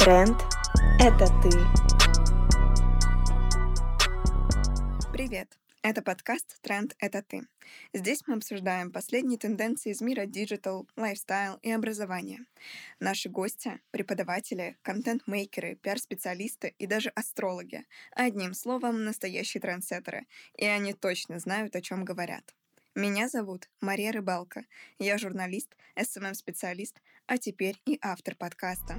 Тренд – это ты. Привет! Это подкаст «Тренд – это ты». Здесь мы обсуждаем последние тенденции из мира digital, lifestyle и образования. Наши гости – преподаватели, контент-мейкеры, пиар-специалисты и даже астрологи. Одним словом, настоящие трендсеттеры. И они точно знают, о чем говорят. Меня зовут Мария Рыбалка. Я журналист, SMM-специалист, а теперь и автор подкаста.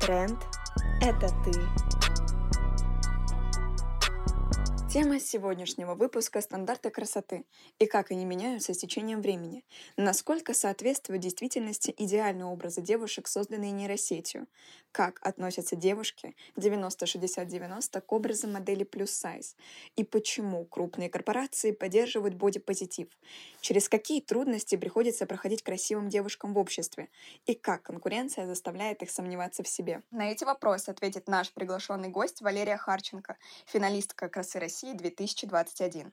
Тренд – это ты. Тема сегодняшнего выпуска – стандарты красоты и как они меняются с течением времени. Насколько соответствуют действительности идеальные образы девушек, созданные нейросетью. Как относятся девушки 90-60-90 к образам модели плюс сайз. И почему крупные корпорации поддерживают бодипозитив. Через какие трудности приходится проходить красивым девушкам в обществе. И как конкуренция заставляет их сомневаться в себе. На эти вопросы ответит наш приглашенный гость Валерия Харченко, финалистка «Красы России» России 2021.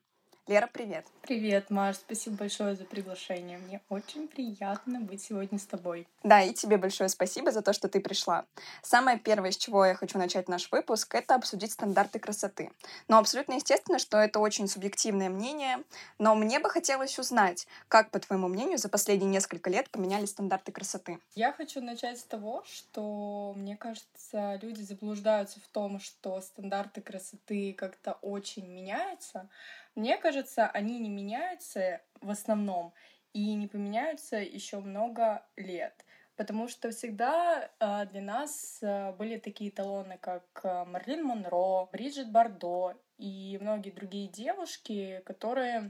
Лера, привет. Привет, Маш, спасибо большое за приглашение. Мне очень приятно быть сегодня с тобой. Да, и тебе большое спасибо за то, что ты пришла. Самое первое, с чего я хочу начать наш выпуск, это обсудить стандарты красоты. Но абсолютно естественно, что это очень субъективное мнение, но мне бы хотелось узнать, как, по твоему мнению, за последние несколько лет поменялись стандарты красоты. Я хочу начать с того, что, мне кажется, люди заблуждаются в том, что стандарты красоты как-то очень меняются, мне кажется, они не меняются в основном и не поменяются еще много лет. Потому что всегда э, для нас э, были такие талоны, как э, Марлин Монро, Бриджит Бардо и многие другие девушки, которые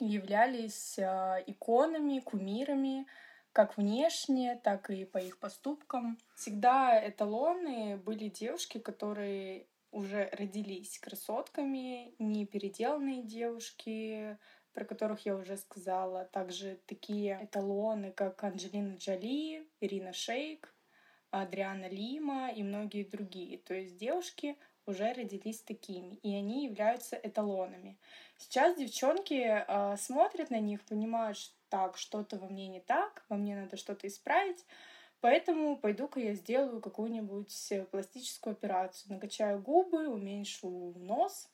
являлись иконами, кумирами, как внешне, так и по их поступкам. Всегда эталоны были девушки, которые уже родились красотками, не переделанные девушки, про которых я уже сказала. Также такие эталоны, как Анджелина Джоли, Ирина Шейк, Адриана Лима и многие другие. То есть девушки уже родились такими, и они являются эталонами. Сейчас девчонки э, смотрят на них, понимают, что так, что-то во мне не так, во мне надо что-то исправить, Поэтому пойду-ка я сделаю какую-нибудь пластическую операцию. Накачаю губы, уменьшу нос,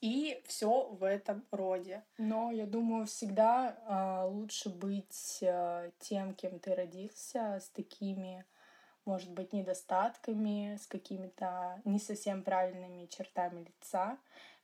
и все в этом роде. Но я думаю, всегда э, лучше быть э, тем, кем ты родился, с такими, может быть, недостатками, с какими-то не совсем правильными чертами лица.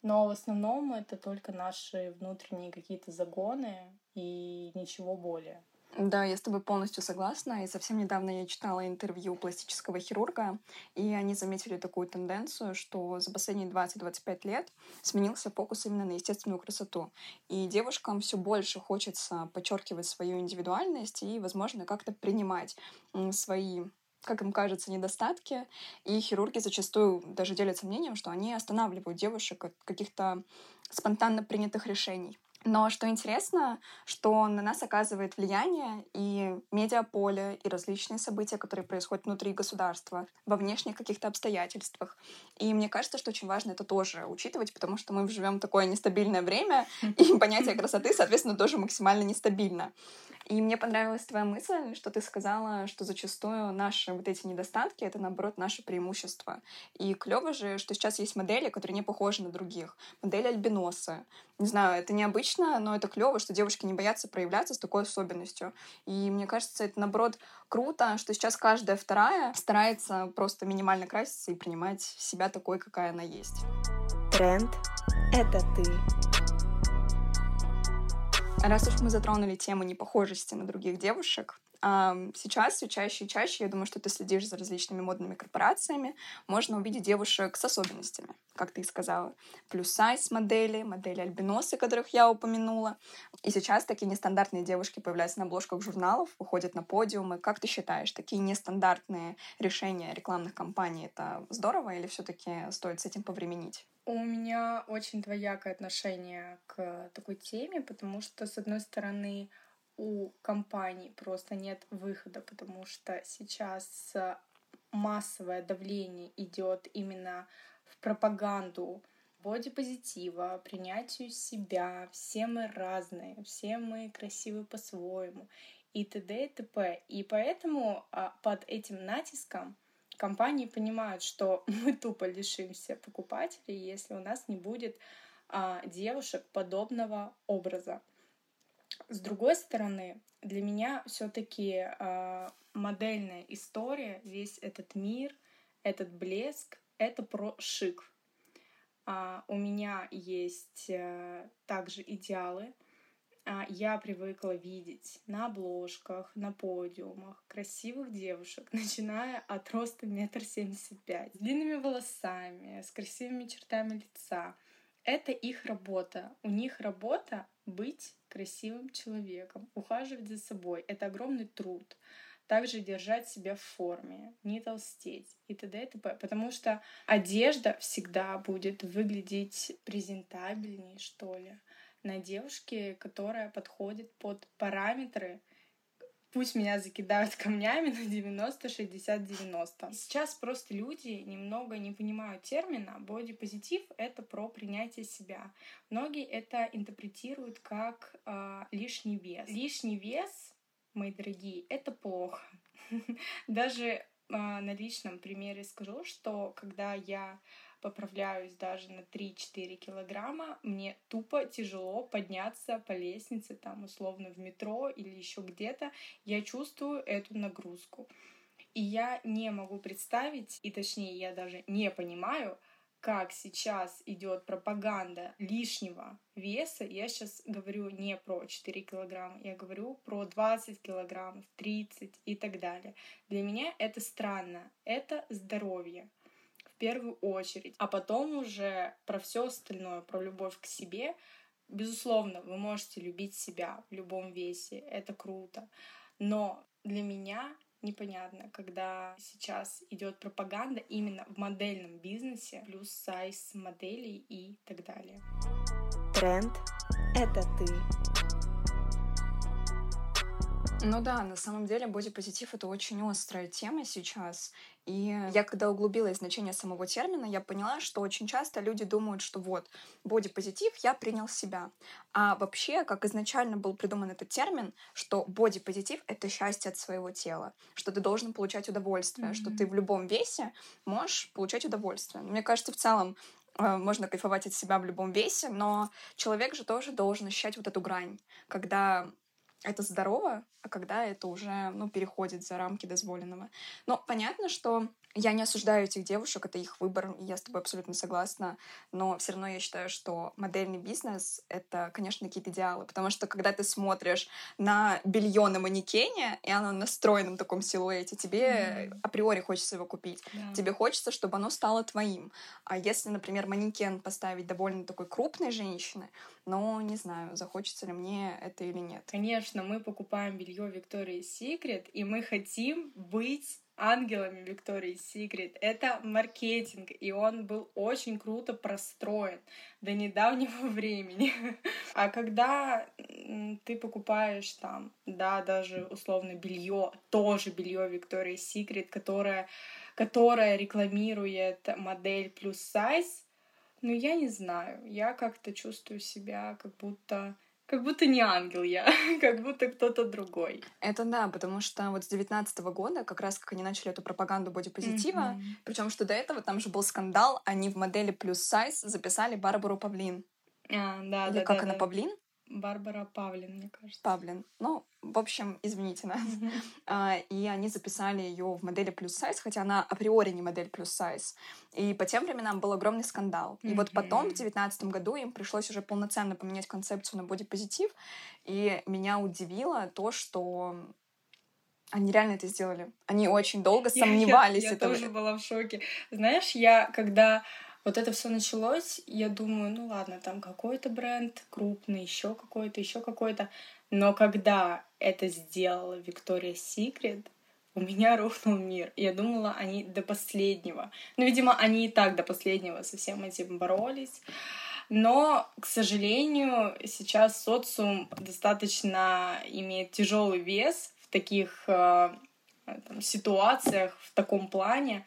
Но в основном это только наши внутренние какие-то загоны и ничего более. Да, я с тобой полностью согласна. И совсем недавно я читала интервью пластического хирурга, и они заметили такую тенденцию, что за последние 20-25 лет сменился фокус именно на естественную красоту. И девушкам все больше хочется подчеркивать свою индивидуальность и, возможно, как-то принимать свои как им кажется, недостатки. И хирурги зачастую даже делятся мнением, что они останавливают девушек от каких-то спонтанно принятых решений. Но что интересно, что на нас оказывает влияние и медиаполе, и различные события, которые происходят внутри государства, во внешних каких-то обстоятельствах. И мне кажется, что очень важно это тоже учитывать, потому что мы живем такое нестабильное время, и понятие красоты, соответственно, тоже максимально нестабильно. И мне понравилась твоя мысль, что ты сказала, что зачастую наши вот эти недостатки — это, наоборот, наше преимущество. И клево же, что сейчас есть модели, которые не похожи на других. Модель альбиноса. Не знаю, это необычно, но это клево, что девушки не боятся проявляться с такой особенностью. И мне кажется, это, наоборот, круто, что сейчас каждая вторая старается просто минимально краситься и принимать себя такой, какая она есть. Тренд — это ты. Раз уж мы затронули тему непохожести на других девушек, Сейчас все чаще и чаще, я думаю, что ты следишь за различными модными корпорациями, можно увидеть девушек с особенностями, как ты и сказала. Плюс сайз модели, модели альбиносы, которых я упомянула. И сейчас такие нестандартные девушки появляются на обложках журналов, выходят на подиумы. Как ты считаешь, такие нестандартные решения рекламных кампаний — это здорово или все таки стоит с этим повременить? У меня очень двоякое отношение к такой теме, потому что, с одной стороны, у компаний просто нет выхода, потому что сейчас массовое давление идет именно в пропаганду бодипозитива, принятию себя, все мы разные, все мы красивы по-своему и т.д. и т.п. И поэтому а, под этим натиском компании понимают, что мы тупо лишимся покупателей, если у нас не будет а, девушек подобного образа. С другой стороны, для меня все-таки а, модельная история, весь этот мир, этот блеск, это про шик. А, у меня есть а, также идеалы, а, я привыкла видеть на обложках, на подиумах красивых девушек, начиная от роста метр семьдесят пять, с длинными волосами, с красивыми чертами лица. Это их работа. У них работа быть красивым человеком, ухаживать за собой. Это огромный труд. Также держать себя в форме, не толстеть и т.д. и т.п. Потому что одежда всегда будет выглядеть презентабельнее, что ли на девушке, которая подходит под параметры пусть меня закидают камнями на 90, 60, 90. Сейчас просто люди немного не понимают термина. Бодипозитив — это про принятие себя. Многие это интерпретируют как э, лишний вес. Лишний вес, мои дорогие, это плохо. Даже э, на личном примере скажу, что когда я поправляюсь даже на 3-4 килограмма, мне тупо тяжело подняться по лестнице, там, условно, в метро или еще где-то. Я чувствую эту нагрузку. И я не могу представить, и точнее, я даже не понимаю, как сейчас идет пропаганда лишнего веса, я сейчас говорю не про 4 килограмма, я говорю про 20 килограммов, 30 и так далее. Для меня это странно, это здоровье первую очередь, а потом уже про все остальное, про любовь к себе. Безусловно, вы можете любить себя в любом весе, это круто. Но для меня непонятно, когда сейчас идет пропаганда именно в модельном бизнесе, плюс сайз моделей и так далее. Тренд — это ты. Ну да, на самом деле бодипозитив — это очень острая тема сейчас. И я, когда углубилась в значение самого термина, я поняла, что очень часто люди думают, что вот, бодипозитив, я принял себя. А вообще, как изначально был придуман этот термин, что бодипозитив — это счастье от своего тела, что ты должен получать удовольствие, mm-hmm. что ты в любом весе можешь получать удовольствие. Мне кажется, в целом э, можно кайфовать от себя в любом весе, но человек же тоже должен ощущать вот эту грань, когда это здорово, а когда это уже, ну, переходит за рамки дозволенного. Но понятно, что я не осуждаю этих девушек, это их выбор, и я с тобой абсолютно согласна, но все равно я считаю, что модельный бизнес — это, конечно, какие-то идеалы, потому что когда ты смотришь на белье на манекене, и оно настроено в таком силуэте, тебе mm. априори хочется его купить. Yeah. Тебе хочется, чтобы оно стало твоим. А если, например, манекен поставить довольно такой крупной женщины, ну, не знаю, захочется ли мне это или нет. Конечно, мы покупаем белье Victoria's Secret, и мы хотим быть ангелами Виктории Секрет. Это маркетинг, и он был очень круто простроен до недавнего времени. А когда ты покупаешь там, да, даже условно белье, тоже белье Виктории Секрет, которое, которое рекламирует модель плюс сайз, ну, я не знаю, я как-то чувствую себя, как будто как будто не ангел я, как будто кто-то другой. Это да, потому что вот с девятнадцатого года, как раз как они начали эту пропаганду бодипозитива, mm-hmm. причем что до этого там же был скандал, они в модели плюс сайз записали Барбару Павлин. А, да, Или да, как да, она, да. Павлин? Барбара Павлин, мне кажется. Павлин. Ну, в общем, извините нас. Mm-hmm. А, и они записали ее в модели плюс сайз, хотя она априори не модель плюс сайз. И по тем временам был огромный скандал. Mm-hmm. И вот потом, в девятнадцатом году, им пришлось уже полноценно поменять концепцию на бодипозитив. И меня удивило то, что они реально это сделали. Они очень долго сомневались. Я, я, я тоже была в шоке. Знаешь, я когда вот это все началось, я думаю, ну ладно, там какой-то бренд крупный, еще какой-то, еще какой-то. Но когда это сделала Виктория Секрет, у меня рухнул мир. Я думала, они до последнего. Ну, видимо, они и так до последнего со всем этим боролись. Но, к сожалению, сейчас социум достаточно имеет тяжелый вес в таких э, там, ситуациях, в таком плане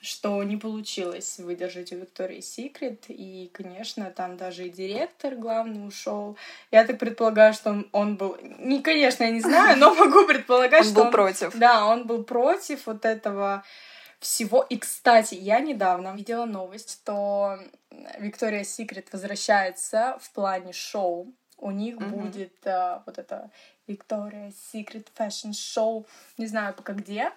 что не получилось выдержать у Виктории Секрет. И, конечно, там даже и директор главный ушел. Я так предполагаю, что он, он был... Не, конечно, я не знаю, но могу предполагать, он что был против. Да, он был против вот этого всего. И, кстати, я недавно видела новость, что Виктория Секрет возвращается в плане шоу. У них mm-hmm. будет а, вот это Victoria's Secret Fashion Show. Не знаю пока где.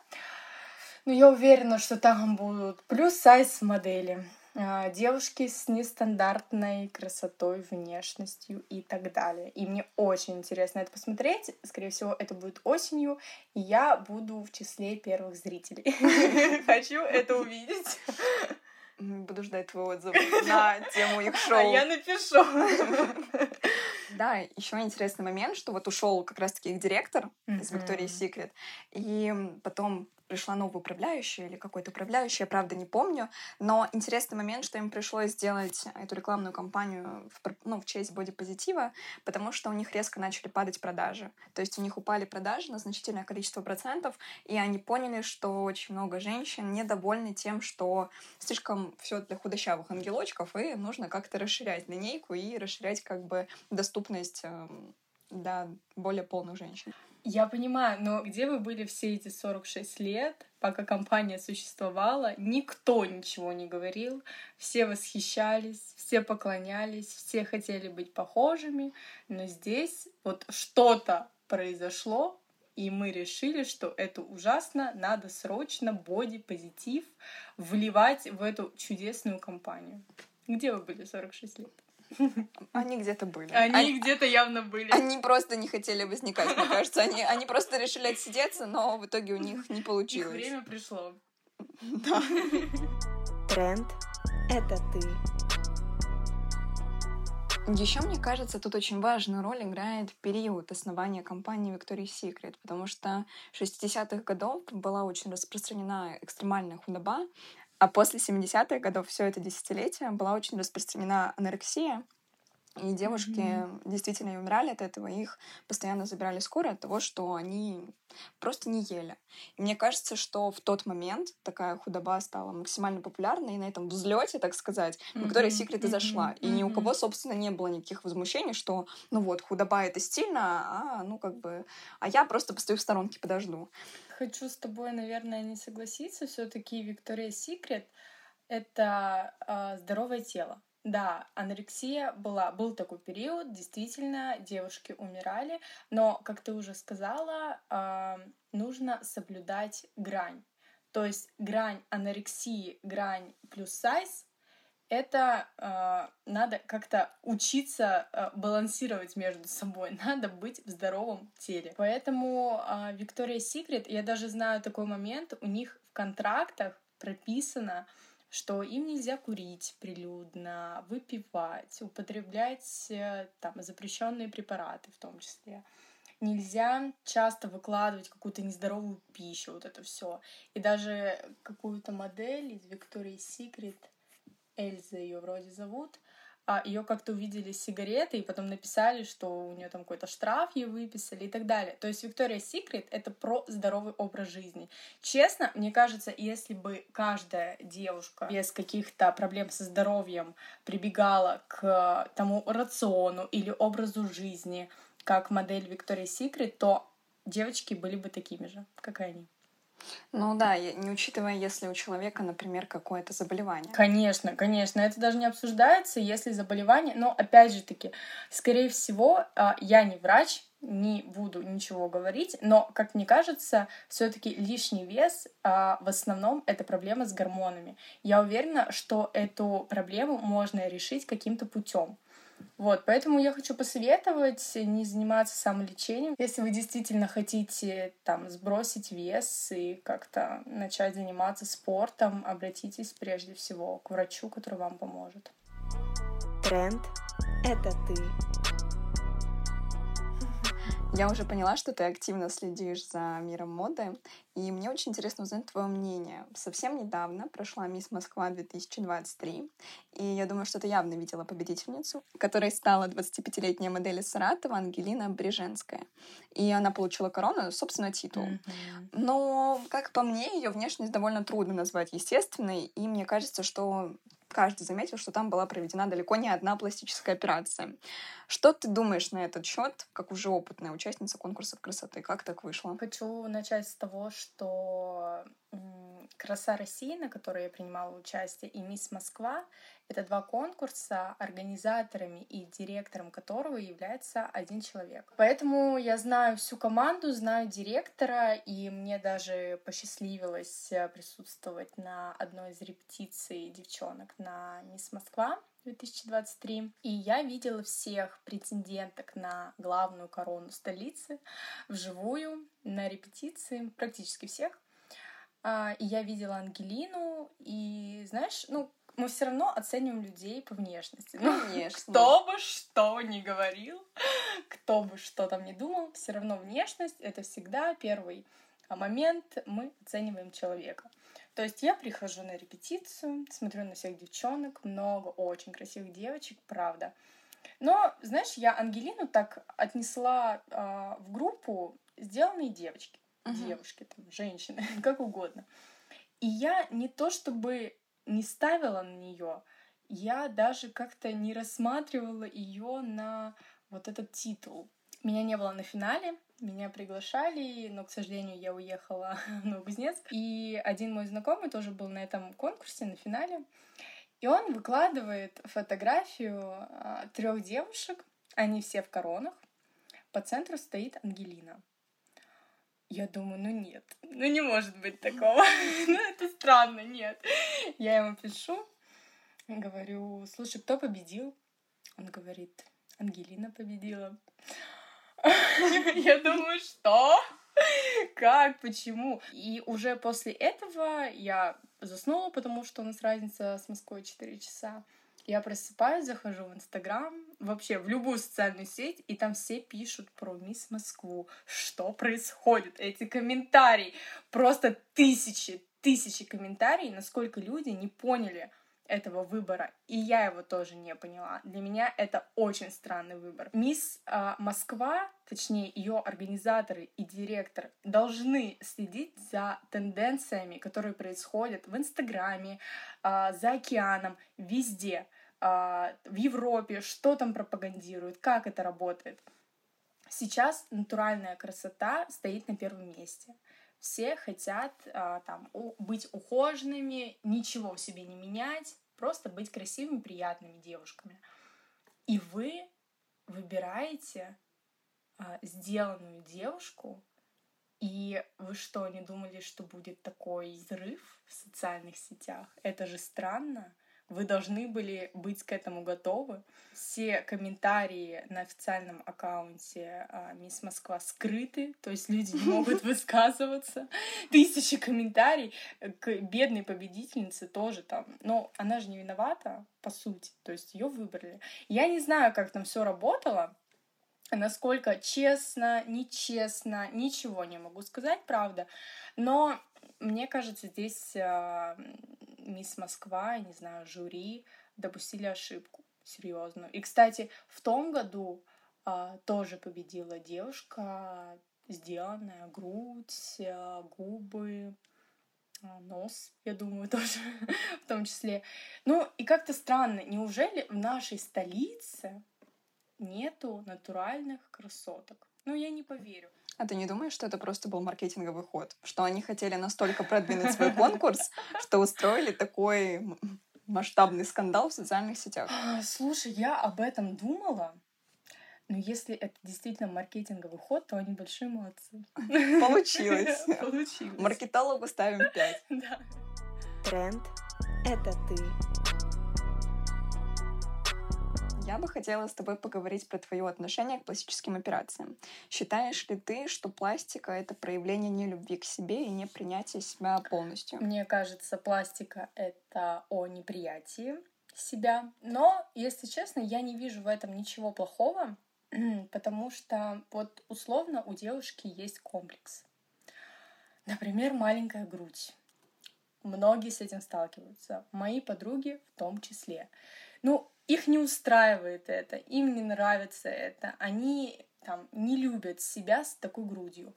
Но я уверена, что там будут плюс-сайз модели. А, девушки с нестандартной красотой, внешностью и так далее. И мне очень интересно это посмотреть. Скорее всего, это будет осенью, и я буду в числе первых зрителей. Хочу это увидеть. Буду ждать твой отзыв на тему их шоу. А я напишу. Да, еще интересный момент, что вот ушел как раз-таки их директор из Victoria's Secret, и потом пришла новая управляющая или какой-то управляющий, я правда не помню. Но интересный момент, что им пришлось сделать эту рекламную кампанию в, ну, в честь бодипозитива, потому что у них резко начали падать продажи. То есть у них упали продажи на значительное количество процентов, и они поняли, что очень много женщин недовольны тем, что слишком все для худощавых ангелочков, и нужно как-то расширять линейку и расширять как бы доступность эм, для более полных женщин. Я понимаю, но где вы были все эти 46 лет, пока компания существовала? Никто ничего не говорил, все восхищались, все поклонялись, все хотели быть похожими, но здесь вот что-то произошло, и мы решили, что это ужасно, надо срочно боди-позитив вливать в эту чудесную компанию. Где вы были 46 лет? Они где-то были. Они, они где-то явно были. Они просто не хотели возникать, мне кажется. Они, они просто решили отсидеться, но в итоге у них не получилось. Их время пришло. Да. Тренд — это ты. Еще, мне кажется, тут очень важную роль играет период основания компании Victoria's Secret, потому что в 60-х годов была очень распространена экстремальная худоба, а после 70-х годов, все это десятилетие, была очень распространена анорексия, и девушки mm-hmm. действительно умирали от этого, их постоянно забирали скорые от того, что они просто не ели. И мне кажется, что в тот момент такая худоба стала максимально популярной, и на этом взлете, так сказать, mm-hmm. Виктория Секрет и зашла. Mm-hmm. И ни у кого, собственно, не было никаких возмущений, что, ну вот, худоба — это стильно, а, ну, как бы, а я просто постою в сторонке, подожду хочу с тобой, наверное, не согласиться. Все-таки Виктория Секрет это э, здоровое тело. Да, анорексия была, был такой период, действительно, девушки умирали, но, как ты уже сказала, э, нужно соблюдать грань. То есть грань анорексии, грань плюс сайз это э, надо как-то учиться э, балансировать между собой, надо быть в здоровом теле. Поэтому Виктория э, Секрет, я даже знаю такой момент, у них в контрактах прописано, что им нельзя курить прилюдно, выпивать, употреблять э, там запрещенные препараты в том числе. Нельзя часто выкладывать какую-то нездоровую пищу, вот это все. И даже какую-то модель из Victoria's Secret Эльза ее вроде зовут, ее как-то увидели с сигаретой, и потом написали, что у нее там какой-то штраф ей выписали и так далее. То есть Виктория Секрет — это про здоровый образ жизни. Честно, мне кажется, если бы каждая девушка без каких-то проблем со здоровьем прибегала к тому рациону или образу жизни, как модель Виктория Секрет, то девочки были бы такими же, как и они. Ну да, не учитывая, если у человека, например, какое-то заболевание. Конечно, конечно, это даже не обсуждается, если заболевание, но опять же таки, скорее всего, а, я не врач, не буду ничего говорить, но, как мне кажется, все-таки лишний вес а, в основном это проблема с гормонами. Я уверена, что эту проблему можно решить каким-то путем. Вот, поэтому я хочу посоветовать не заниматься самолечением. Если вы действительно хотите там сбросить вес и как-то начать заниматься спортом, обратитесь прежде всего к врачу, который вам поможет. Тренд — это ты. Я уже поняла, что ты активно следишь за миром моды, и мне очень интересно узнать твое мнение. Совсем недавно прошла Мисс Москва 2023, и я думаю, что ты явно видела победительницу, которой стала 25-летняя модель из Саратова Ангелина Бриженская. И она получила корону, собственно, титул. Mm-hmm. Но, как по мне, ее внешность довольно трудно назвать естественной, и мне кажется, что каждый заметил, что там была проведена далеко не одна пластическая операция. Что ты думаешь на этот счет, как уже опытная участница конкурсов красоты? Как так вышло? Хочу начать с того, что «Краса России», на которой я принимала участие, и «Мисс Москва» — это два конкурса, организаторами и директором которого является один человек. Поэтому я знаю всю команду, знаю директора, и мне даже посчастливилось э, присутствовать на одной из репетиций девчонок на «Мисс Москва». 2023. И я видела всех претенденток на главную корону столицы вживую, на репетиции, практически всех. А, и я видела Ангелину, и, знаешь, ну, мы все равно оцениваем людей по внешности. Ну, Конечно. Кто бы что ни говорил, кто бы что там ни думал, все равно внешность — это всегда первый момент, мы оцениваем человека. То есть я прихожу на репетицию, смотрю на всех девчонок, много очень красивых девочек, правда. Но, знаешь, я Ангелину так отнесла э, в группу сделанные девочки, uh-huh. девушки, там, женщины, как угодно. И я не то чтобы не ставила на нее, я даже как-то не рассматривала ее на вот этот титул. Меня не было на финале, меня приглашали, но, к сожалению, я уехала в Новокузнецк. И один мой знакомый тоже был на этом конкурсе, на финале. И он выкладывает фотографию а, трех девушек, они все в коронах. По центру стоит Ангелина. Я думаю, ну нет, ну не может быть такого. ну это странно, нет. Я ему пишу, говорю, слушай, кто победил? Он говорит, Ангелина победила. Я думаю, что? Как? Почему? И уже после этого я заснула, потому что у нас разница с Москвой 4 часа. Я просыпаюсь, захожу в Инстаграм, вообще в любую социальную сеть, и там все пишут про мисс Москву. Что происходит? Эти комментарии. Просто тысячи, тысячи комментариев, насколько люди не поняли, этого выбора, и я его тоже не поняла. Для меня это очень странный выбор. Мисс э, Москва, точнее ее организаторы и директор, должны следить за тенденциями, которые происходят в Инстаграме, э, за океаном, везде, э, в Европе, что там пропагандируют, как это работает. Сейчас натуральная красота стоит на первом месте все хотят а, там быть ухоженными, ничего в себе не менять, просто быть красивыми, приятными девушками. И вы выбираете а, сделанную девушку, и вы что, не думали, что будет такой взрыв в социальных сетях? Это же странно. Вы должны были быть к этому готовы. Все комментарии на официальном аккаунте а, Мисс Москва скрыты, то есть люди не могут высказываться. Тысячи комментариев к бедной победительнице тоже там. Но она же не виновата, по сути. То есть ее выбрали. Я не знаю, как там все работало, насколько честно, нечестно, ничего не могу сказать, правда. Но мне кажется, здесь а, мисс Москва, я не знаю, жюри допустили ошибку серьезную. И, кстати, в том году а, тоже победила девушка, сделанная грудь, а, губы, а, нос, я думаю, тоже в том числе. Ну, и как-то странно, неужели в нашей столице нету натуральных красоток? Ну, я не поверю. А ты не думаешь, что это просто был маркетинговый ход? Что они хотели настолько продвинуть свой конкурс, что устроили такой масштабный скандал в социальных сетях? А, слушай, я об этом думала, но если это действительно маркетинговый ход, то они большие молодцы. Получилось. Получилось. Маркетологу ставим 5. Да. Тренд — это ты. Я бы хотела с тобой поговорить про твое отношение к пластическим операциям. Считаешь ли ты, что пластика — это проявление нелюбви к себе и непринятия себя полностью? Мне кажется, пластика — это о неприятии себя. Но, если честно, я не вижу в этом ничего плохого, потому что вот условно у девушки есть комплекс. Например, маленькая грудь. Многие с этим сталкиваются. Мои подруги в том числе. Ну, их не устраивает это, им не нравится это, они там не любят себя с такой грудью.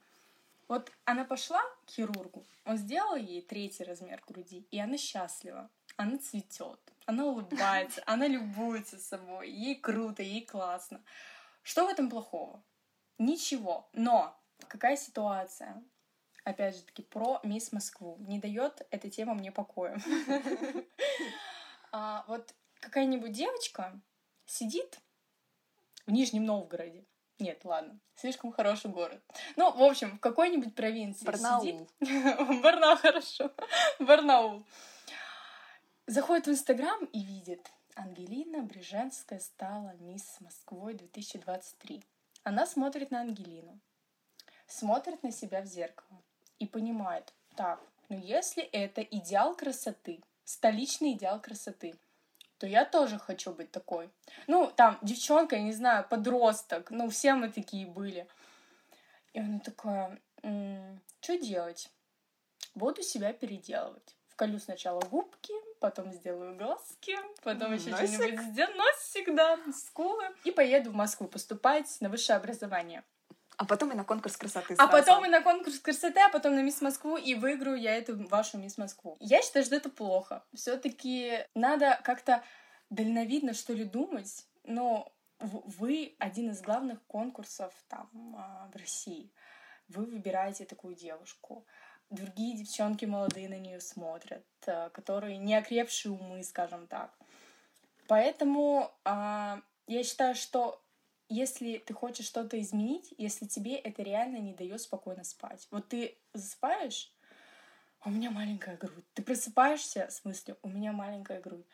Вот она пошла к хирургу, он сделал ей третий размер груди, и она счастлива, она цветет, она улыбается, она любуется собой, ей круто, ей классно. Что в этом плохого? Ничего. Но какая ситуация? опять же таки, про Мисс Москву. Не дает эта тема мне покоя. А, вот какая-нибудь девочка сидит в Нижнем Новгороде. Нет, ладно, слишком хороший город. Ну, в общем, в какой-нибудь провинции Барнаул. сидит. Барнаул, хорошо. Барнаул. Заходит в Инстаграм и видит. Ангелина Брижанская стала мисс Москвой 2023. Она смотрит на Ангелину, смотрит на себя в зеркало и понимает, так, ну если это идеал красоты, столичный идеал красоты, то я тоже хочу быть такой. Ну, там, девчонка, я не знаю, подросток, ну, все мы такие были. И она такая, что делать? Буду себя переделывать. Вколю сначала губки, потом сделаю глазки, потом еще что-нибудь сделаю. Носик, да, скулы. И поеду в Москву поступать на высшее образование. А потом и на конкурс красоты А сразу. потом и на конкурс красоты, а потом на Мисс Москву, и выиграю я эту вашу Мисс Москву. Я считаю, что это плохо. все таки надо как-то дальновидно, что ли, думать, но вы один из главных конкурсов там а, в России. Вы выбираете такую девушку. Другие девчонки молодые на нее смотрят, а, которые не окрепшие умы, скажем так. Поэтому а, я считаю, что если ты хочешь что-то изменить, если тебе это реально не дает спокойно спать. Вот ты засыпаешь, у меня маленькая грудь. Ты просыпаешься с мыслью, у меня маленькая грудь.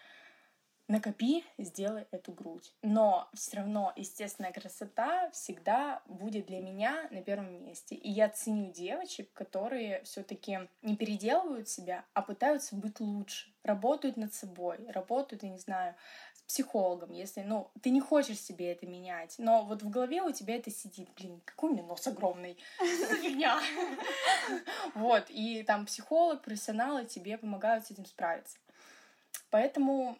Накопи, сделай эту грудь. Но все равно естественная красота всегда будет для меня на первом месте. И я ценю девочек, которые все-таки не переделывают себя, а пытаются быть лучше. Работают над собой, работают, я не знаю, психологом, если, ну, ты не хочешь себе это менять, но вот в голове у тебя это сидит, блин, какой у меня нос огромный, фигня? Вот, и там психолог, профессионалы тебе помогают с этим справиться. Поэтому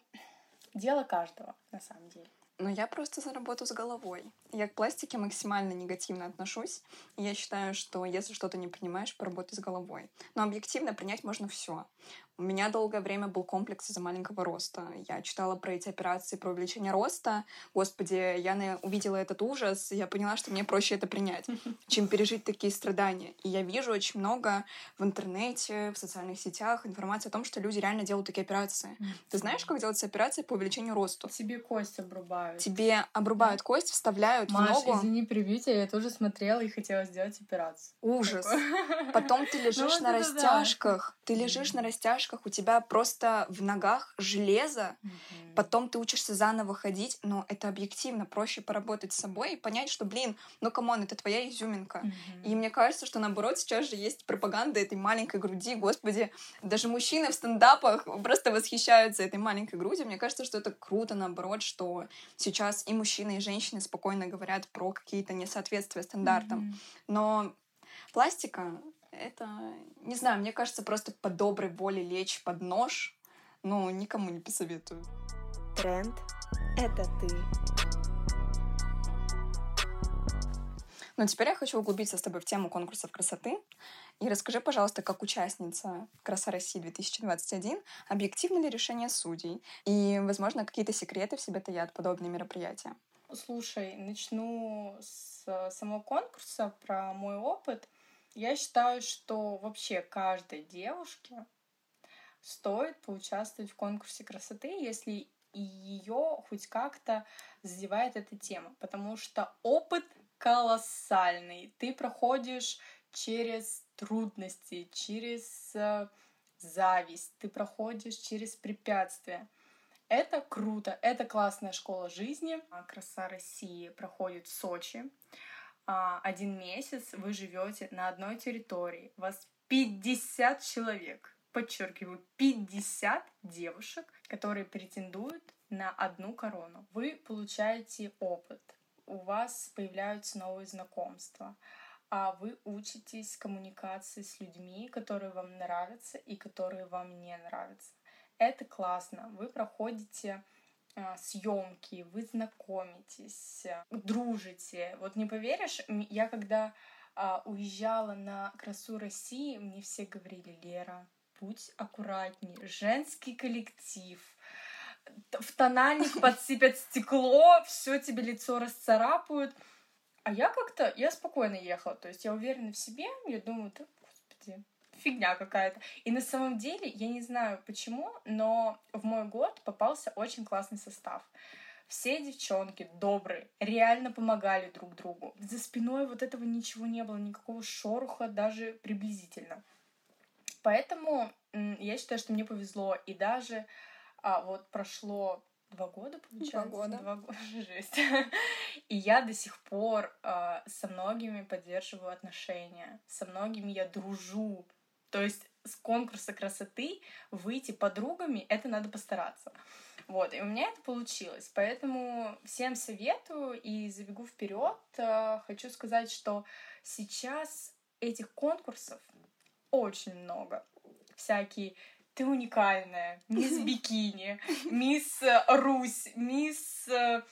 дело каждого, на самом деле. Но я просто за работу с головой. Я к пластике максимально негативно отношусь. И я считаю, что если что-то не принимаешь, поработай с головой. Но объективно принять можно все. У меня долгое время был комплекс из-за маленького роста. Я читала про эти операции, про увеличение роста. Господи, я увидела этот ужас, и я поняла, что мне проще это принять, чем пережить такие страдания. И я вижу очень много в интернете, в социальных сетях информации о том, что люди реально делают такие операции. Ты знаешь, как делается операция по увеличению росту? Тебе кость обрубают. Тебе обрубают кость, вставляют Маш, в ногу. извини, прибитие, я тоже смотрела и хотела сделать операцию. Ужас. Такое. Потом ты лежишь Ну на да. растяжках. Ты лежишь на растяжках, у тебя просто в ногах железо. Мгм. Потом ты учишься заново ходить, но это объективно проще поработать с собой и понять, что, блин, ну come on, это твоя изюминка. Мгм. И мне кажется, что наоборот сейчас же есть пропаганда этой маленькой груди. Господи, даже мужчины в стендапах просто восхищаются этой маленькой грудью. Мне кажется, что это круто, наоборот, что сейчас и мужчины, и женщины спокойно говорят про какие-то несоответствия стандартам. Мгм. Но пластика — это, не знаю, мне кажется, просто по доброй воле лечь под нож, ну, никому не посоветую. Тренд – это ты. Но теперь я хочу углубиться с тобой в тему конкурсов красоты. И расскажи, пожалуйста, как участница «Краса России 2021», объективно ли решение судей? И, возможно, какие-то секреты в себе таят подобные мероприятия? Слушай, начну с э, самого конкурса про мой опыт. Я считаю, что вообще каждой девушке стоит поучаствовать в конкурсе красоты, если ее хоть как-то задевает эта тема, потому что опыт колоссальный. Ты проходишь через трудности, через э, зависть, ты проходишь через препятствия. Это круто, это классная школа жизни. Краса России проходит в Сочи. А, Один месяц вы живете на одной территории. Вас 50 человек. Подчеркиваю, 50 девушек, которые претендуют на одну корону. Вы получаете опыт. У вас появляются новые знакомства. А вы учитесь коммуникации с людьми, которые вам нравятся и которые вам не нравятся. Это классно. Вы проходите съемки, вы знакомитесь, э, дружите. Вот не поверишь, я когда а, уезжала на красу России, мне все говорили, Лера, будь аккуратней, женский коллектив, в тональник подсыпят стекло, все тебе лицо расцарапают. А я как-то, я спокойно ехала, то есть я уверена в себе, я думаю, да, господи, фигня какая-то. И на самом деле, я не знаю почему, но в мой год попался очень классный состав. Все девчонки добрые, реально помогали друг другу. За спиной вот этого ничего не было, никакого шоруха даже приблизительно. Поэтому я считаю, что мне повезло. И даже а, вот прошло два года, получается. Два года. Два года. Жесть. И я до сих пор э, со многими поддерживаю отношения. Со многими я дружу. То есть с конкурса красоты выйти подругами, это надо постараться. Вот, и у меня это получилось. Поэтому всем советую и забегу вперед. Э, хочу сказать, что сейчас этих конкурсов очень много. Всякие ты уникальная, мисс Бикини, мисс Русь, мисс, э,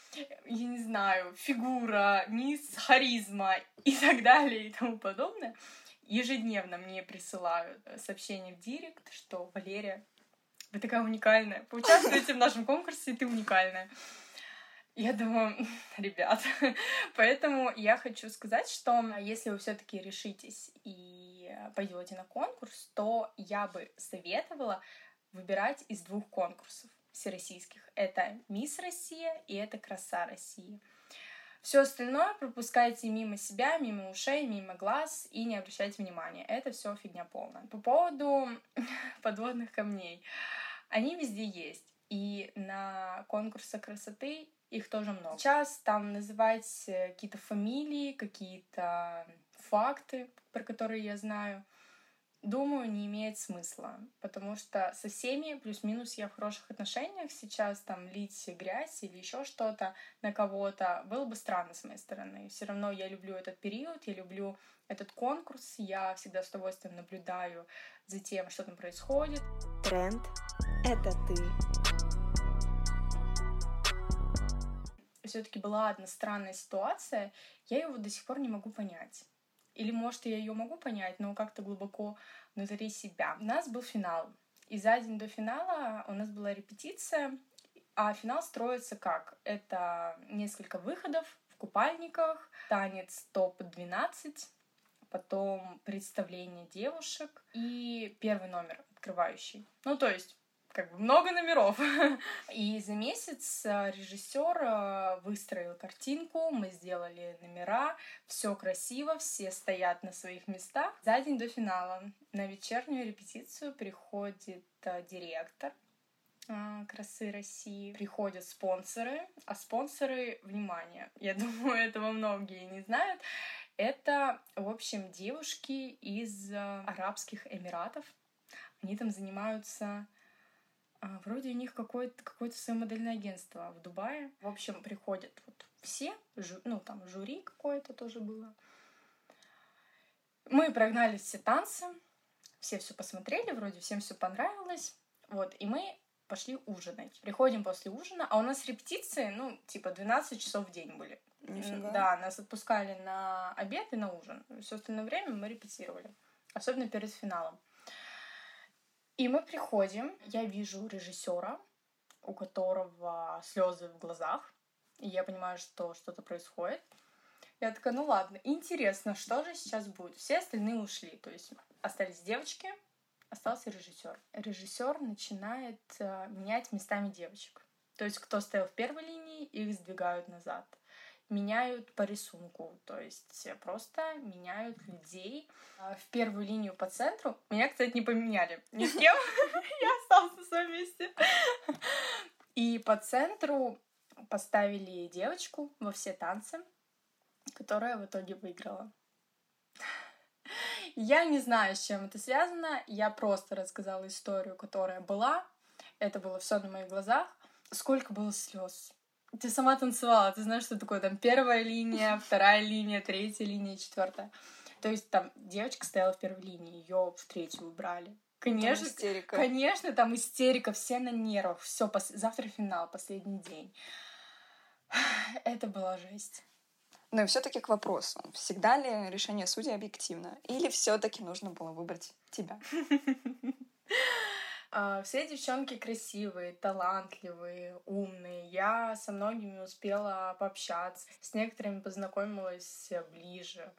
я не знаю, фигура, мисс Харизма и так далее и тому подобное. Ежедневно мне присылают сообщения в директ, что Валерия, вы такая уникальная, поучаствуйте в нашем конкурсе, ты уникальная. Я думаю, ребят, поэтому я хочу сказать, что если вы все-таки решитесь и пойдете на конкурс, то я бы советовала выбирать из двух конкурсов всероссийских. Это Мисс Россия и это Краса России. Все остальное пропускайте мимо себя, мимо ушей, мимо глаз и не обращайте внимания. Это все фигня полная. По поводу подводных камней. Они везде есть. И на конкурсах красоты их тоже много. Сейчас там называть э, какие-то фамилии, какие-то факты, про которые я знаю, думаю, не имеет смысла, потому что со всеми плюс-минус я в хороших отношениях. Сейчас там лить грязь или еще что-то на кого-то было бы странно с моей стороны. Все равно я люблю этот период, я люблю этот конкурс, я всегда с удовольствием наблюдаю за тем, что там происходит. Тренд — это ты все-таки была одна странная ситуация, я его до сих пор не могу понять. Или, может, я ее могу понять, но как-то глубоко внутри себя. У нас был финал. И за день до финала у нас была репетиция, а финал строится как? Это несколько выходов в купальниках, танец топ-12, потом представление девушек и первый номер открывающий. Ну, то есть как бы много номеров. И за месяц э, режиссер э, выстроил картинку, мы сделали номера, все красиво, все стоят на своих местах. За день до финала на вечернюю репетицию приходит э, директор красы России, приходят спонсоры, а спонсоры, внимание, я думаю, этого многие не знают, это, в общем, девушки из Арабских Эмиратов. Они там занимаются а, вроде у них какое-то какое свое модельное агентство в Дубае. В общем, приходят вот все, жю, ну там жюри какое-то тоже было. Мы прогнали все танцы, все все посмотрели, вроде всем все понравилось. Вот, и мы пошли ужинать. Приходим после ужина, а у нас репетиции, ну, типа 12 часов в день были. Нифига. Да, нас отпускали на обед и на ужин. Все остальное время мы репетировали. Особенно перед финалом. И мы приходим, я вижу режиссера, у которого слезы в глазах, и я понимаю, что что-то происходит. Я такая, ну ладно, интересно, что же сейчас будет? Все остальные ушли, то есть остались девочки, остался режиссер. Режиссер начинает э, менять местами девочек. То есть кто стоял в первой линии, их сдвигают назад меняют по рисунку, то есть просто меняют людей а, в первую линию по центру. Меня, кстати, не поменяли ни с кем, я осталась на своем месте. И по центру поставили девочку во все танцы, которая в итоге выиграла. Я не знаю, с чем это связано. Я просто рассказала историю, которая была. Это было все на моих глазах. Сколько было слез ты сама танцевала, ты знаешь, что такое там первая линия, вторая линия, третья линия, четвертая. То есть там девочка стояла в первой линии, ее в третью убрали. Конечно, там истерика. конечно, там истерика, все на нервах, все, пос... завтра финал, последний день. Это была жесть. Но все-таки к вопросу: всегда ли решение судей объективно, или все-таки нужно было выбрать тебя? А, все девчонки красивые, талантливые, умные. Я со многими успела пообщаться, с некоторыми познакомилась ближе.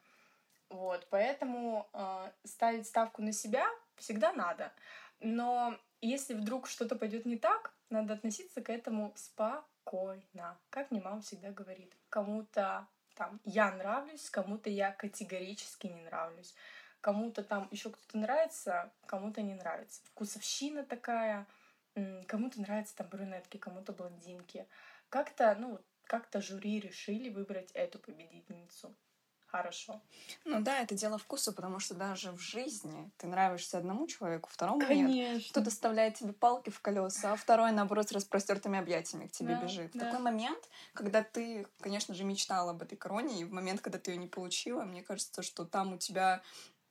Вот, поэтому э, ставить ставку на себя всегда надо. Но если вдруг что-то пойдет не так, надо относиться к этому спокойно. Как мне мама всегда говорит. Кому-то там я нравлюсь, кому-то я категорически не нравлюсь. Кому-то там еще кто-то нравится, кому-то не нравится. Вкусовщина такая, кому-то нравятся там брюнетки, кому-то блондинки. Как-то, ну, как-то жюри решили выбрать эту победительницу хорошо. Ну да, это дело вкуса, потому что даже в жизни ты нравишься одному человеку, второму Конечно. нет. Кто-то вставляет тебе палки в колеса, а второй, наоборот, с распростертыми объятиями к тебе Да, бежит. да. Такой момент, когда ты, конечно же, мечтала об этой короне, и в момент, когда ты ее не получила, мне кажется, что там у тебя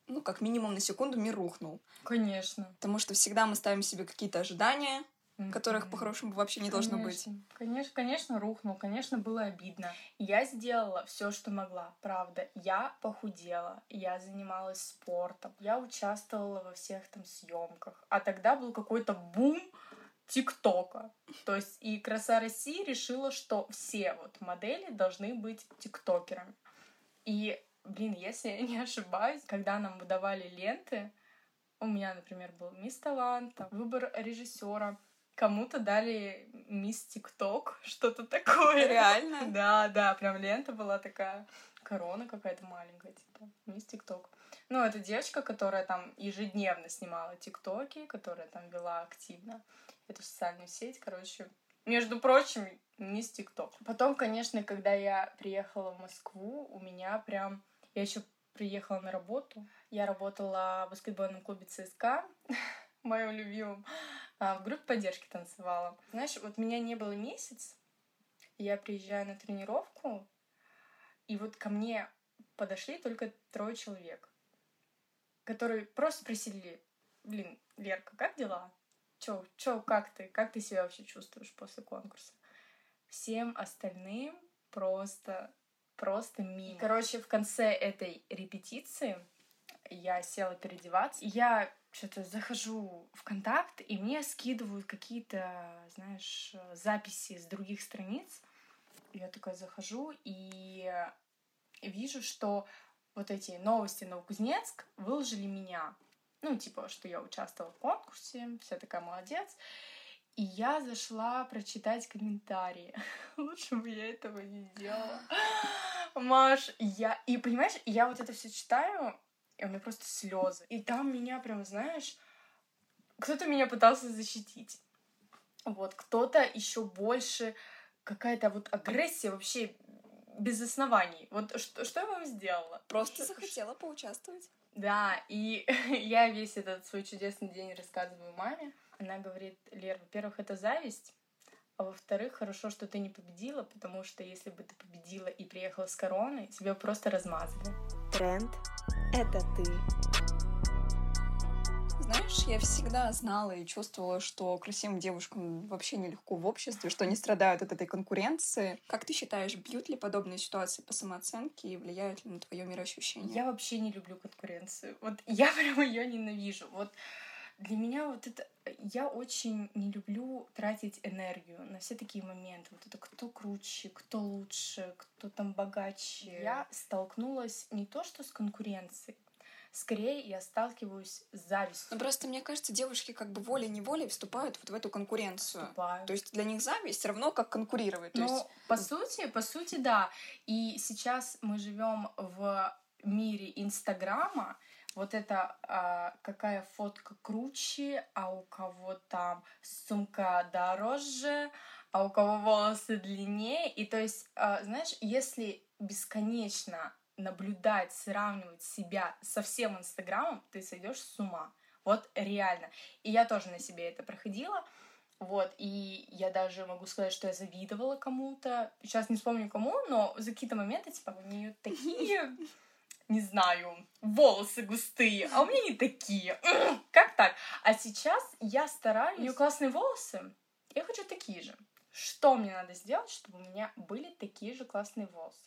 ну, как минимум на секунду мир рухнул. Конечно. Потому что всегда мы ставим себе какие-то ожидания, которых по-хорошему вообще не должно быть. Конечно. Конечно, конечно, рухнул, конечно, было обидно. Я сделала все, что могла, правда. Я похудела, я занималась спортом, я участвовала во всех там съемках. А тогда был какой-то бум ТикТока. То есть и Краса России решила, что все вот модели должны быть тиктокерами. И, блин, если я не ошибаюсь, когда нам выдавали ленты, у меня, например, был Мисс Талант, выбор режиссера, кому-то дали Мисс ТикТок, что-то такое. Реально? Да, да, прям лента была такая, корона какая-то маленькая, типа, Мисс ТикТок. Ну, это девочка, которая там ежедневно снимала ТикТоки, которая там вела активно эту социальную сеть, короче, между прочим, Мисс ТикТок. Потом, конечно, когда я приехала в Москву, у меня прям... Я еще приехала на работу. Я работала в баскетбольном клубе ЦСКА, моем любимом, а, в группе поддержки танцевала. Знаешь, вот меня не было месяц, я приезжаю на тренировку, и вот ко мне подошли только трое человек, которые просто спросили, блин, Лерка, как дела? Чё, чё, как ты? Как ты себя вообще чувствуешь после конкурса? Всем остальным просто, просто мимо. Короче, в конце этой репетиции я села переодеваться. Я что-то захожу в контакт, и мне скидывают какие-то, знаешь, записи с других страниц. Я такая захожу и вижу, что вот эти новости Новокузнецк выложили меня. Ну, типа, что я участвовала в конкурсе, вся такая молодец. И я зашла прочитать комментарии. Лучше бы я этого не делала. Маш, я... И понимаешь, я вот это все читаю, и у меня просто слезы. И там меня прям, знаешь, кто-то меня пытался защитить. Вот, кто-то еще больше какая-то вот агрессия вообще без оснований. Вот что, что я вам сделала? Просто захотела поучаствовать. Да, и я весь этот свой чудесный день рассказываю маме. Она говорит, Лер, во-первых, это зависть, а во-вторых, хорошо, что ты не победила, потому что если бы ты победила и приехала с короной, тебя просто размазали. Тренд — это ты. Знаешь, я всегда знала и чувствовала, что красивым девушкам вообще нелегко в обществе, что они страдают от этой конкуренции. Как ты считаешь, бьют ли подобные ситуации по самооценке и влияют ли на твое мироощущение? Я вообще не люблю конкуренцию. Вот я прям ее ненавижу. Вот для меня вот это... Я очень не люблю тратить энергию на все такие моменты. Вот это кто круче, кто лучше, кто там богаче. Я столкнулась не то что с конкуренцией, скорее я сталкиваюсь с завистью. Ну, просто, мне кажется, девушки как бы волей-неволей вступают вот в эту конкуренцию. Вступаю. То есть для них зависть равно как конкурировать. Ну, есть по сути, по сути, да. И сейчас мы живем в мире Инстаграма. Вот это а, какая фотка круче, а у кого там сумка дороже, а у кого волосы длиннее. И то есть, а, знаешь, если бесконечно наблюдать, сравнивать себя со всем Инстаграмом, ты сойдешь с ума. Вот реально. И я тоже на себе это проходила. Вот, и я даже могу сказать, что я завидовала кому-то. Сейчас не вспомню кому, но за какие-то моменты, типа, у нее такие, не знаю, волосы густые, а у меня не такие. Как так? А сейчас я стараюсь. У нее классные волосы, я хочу такие же. Что мне надо сделать, чтобы у меня были такие же классные волосы?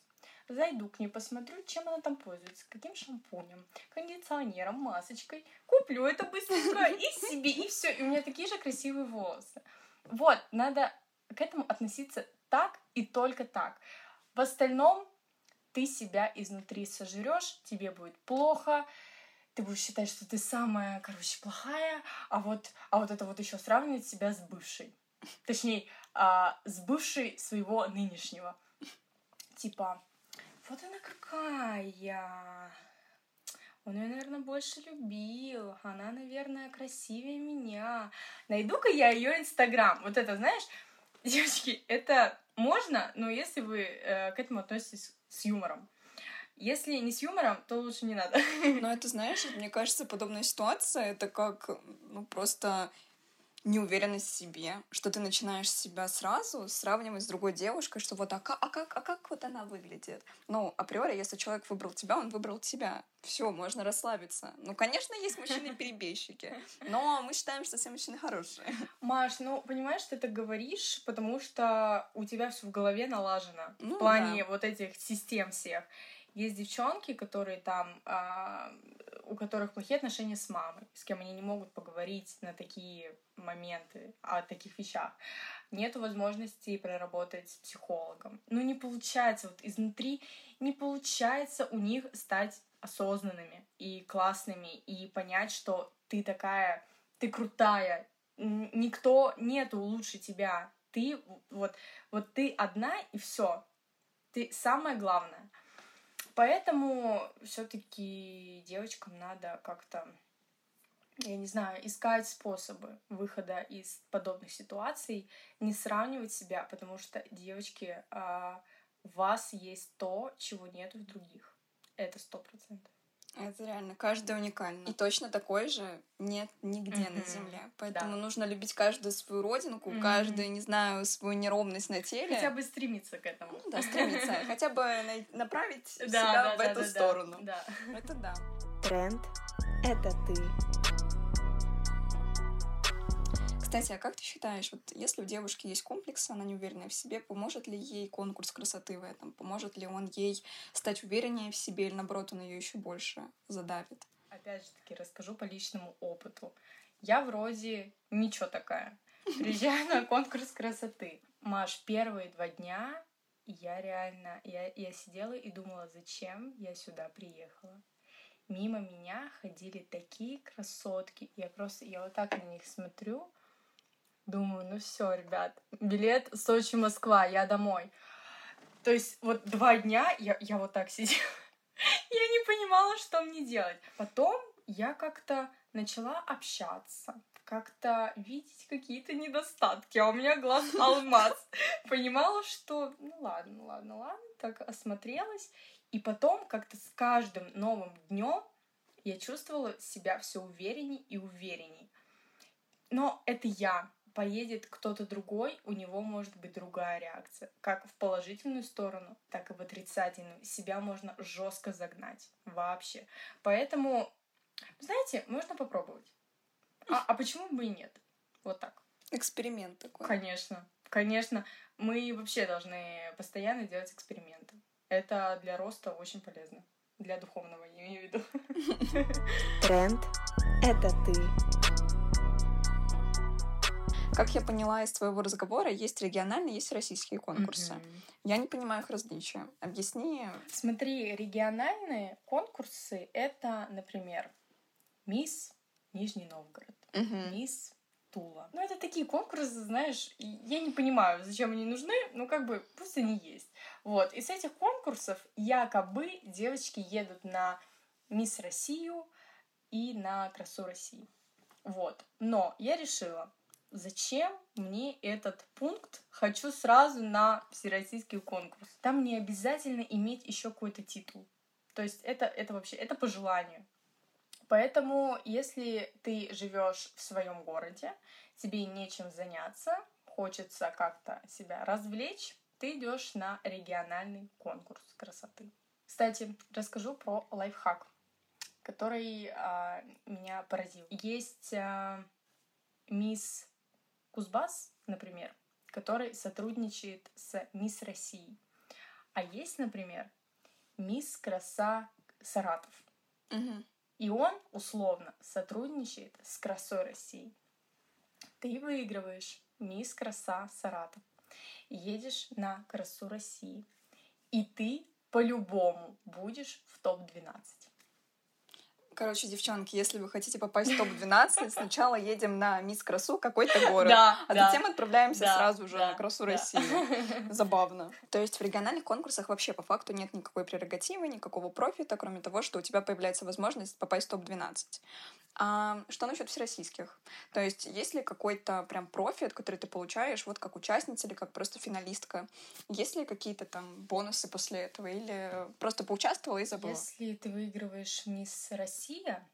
Зайду к ней, посмотрю, чем она там пользуется, каким шампунем, кондиционером, масочкой. Куплю это быстренько и себе, и все. И у меня такие же красивые волосы. Вот, надо к этому относиться так и только так. В остальном ты себя изнутри сожрешь, тебе будет плохо, ты будешь считать, что ты самая, короче, плохая, а вот, а вот это вот еще сравнивать себя с бывшей. Точнее, а, с бывшей своего нынешнего. Типа, вот она какая. Он ее, наверное, больше любил. Она, наверное, красивее меня. Найду-ка я ее инстаграм. Вот это, знаешь, девочки, это можно, но если вы э, к этому относитесь с юмором. Если не с юмором, то лучше не надо. Но это, знаешь, мне кажется, подобная ситуация, это как, ну, просто неуверенность в себе, что ты начинаешь себя сразу сравнивать с другой девушкой, что вот а как, а как, а как вот она выглядит? Ну, априори, если человек выбрал тебя, он выбрал тебя. Все, можно расслабиться. Ну, конечно, есть мужчины-перебежчики, но мы считаем, что все мужчины хорошие. Маш, ну, понимаешь, ты так говоришь, потому что у тебя все в голове налажено ну, в плане да. вот этих систем всех. Есть девчонки, которые там, а, у которых плохие отношения с мамой, с кем они не могут поговорить на такие моменты, о таких вещах. Нет возможности проработать с психологом. Ну, не получается, вот изнутри не получается у них стать осознанными и классными, и понять, что ты такая, ты крутая, никто нету лучше тебя. Ты вот, вот ты одна и все. Ты самое главное. Поэтому все-таки девочкам надо как-то, я не знаю, искать способы выхода из подобных ситуаций, не сравнивать себя, потому что девочки, а, у вас есть то, чего нет в других. Это сто процентов. Это реально, каждый уникальный. И точно такой же нет нигде mm-hmm. на Земле. Поэтому да. нужно любить каждую свою родинку, mm-hmm. каждую, не знаю, свою неровность на теле. Хотя бы стремиться к этому. Ну, да, стремиться. Хотя бы направить себя в эту сторону. Да. Это да. Тренд — это ты. Кстати, а как ты считаешь, вот если у девушки есть комплекс, она не уверенная в себе, поможет ли ей конкурс красоты в этом? Поможет ли он ей стать увереннее в себе или, наоборот, он ее еще больше задавит? Опять же таки, расскажу по личному опыту. Я вроде ничего такая. Приезжаю на конкурс красоты. Маш, первые два дня я реально, я, я сидела и думала, зачем я сюда приехала. Мимо меня ходили такие красотки. Я просто, я вот так на них смотрю, Думаю, ну все, ребят, билет Сочи-Москва, я домой. То есть вот два дня я, я вот так сидела. я не понимала, что мне делать. Потом я как-то начала общаться, как-то видеть какие-то недостатки, а у меня глаз алмаз. Понимала, что ну ладно, ладно, ладно, так осмотрелась. И потом как-то с каждым новым днем я чувствовала себя все уверенней и уверенней. Но это я поедет кто-то другой, у него может быть другая реакция. Как в положительную сторону, так и в отрицательную. Себя можно жестко загнать. Вообще. Поэтому, знаете, можно попробовать. А, а почему бы и нет? Вот так. Эксперимент такой. Конечно. Конечно. Мы вообще должны постоянно делать эксперименты. Это для роста очень полезно. Для духовного, я имею в виду. Тренд — это ты. Как я поняла из твоего разговора, есть региональные, есть российские конкурсы. Mm-hmm. Я не понимаю их различия. Объясни. Смотри, региональные конкурсы — это, например, Мисс Нижний Новгород, mm-hmm. Мисс Тула. Ну, это такие конкурсы, знаешь, я не понимаю, зачем они нужны, но как бы пусть они есть. Вот, из этих конкурсов якобы девочки едут на Мисс Россию и на Красу России. Вот. Но я решила, зачем мне этот пункт? Хочу сразу на всероссийский конкурс. Там не обязательно иметь еще какой-то титул. То есть это, это вообще, это по желанию. Поэтому, если ты живешь в своем городе, тебе нечем заняться, хочется как-то себя развлечь, ты идешь на региональный конкурс красоты. Кстати, расскажу про лайфхак, который а, меня поразил. Есть а, мисс Кузбасс, например, который сотрудничает с Мисс Россией. А есть, например, Мисс Краса Саратов. Угу. И он условно сотрудничает с Красой России. Ты выигрываешь Мисс Краса Саратов. Едешь на Красу России. И ты по-любому будешь в топ-12. Короче, девчонки, если вы хотите попасть в топ-12, сначала едем на Мисс Красу какой-то город, Да, а да. затем отправляемся Да, сразу же да, на Красу да. России. Забавно. То есть в региональных конкурсах вообще по факту нет никакой прерогативы, никакого профита, кроме того, что у тебя появляется возможность попасть в топ-12. А что насчет всероссийских? То есть есть ли какой-то прям профит, который ты получаешь, вот как участница или как просто финалистка? Есть ли какие-то там бонусы после этого или просто поучаствовала и забыла? Если ты выигрываешь Мисс Россия,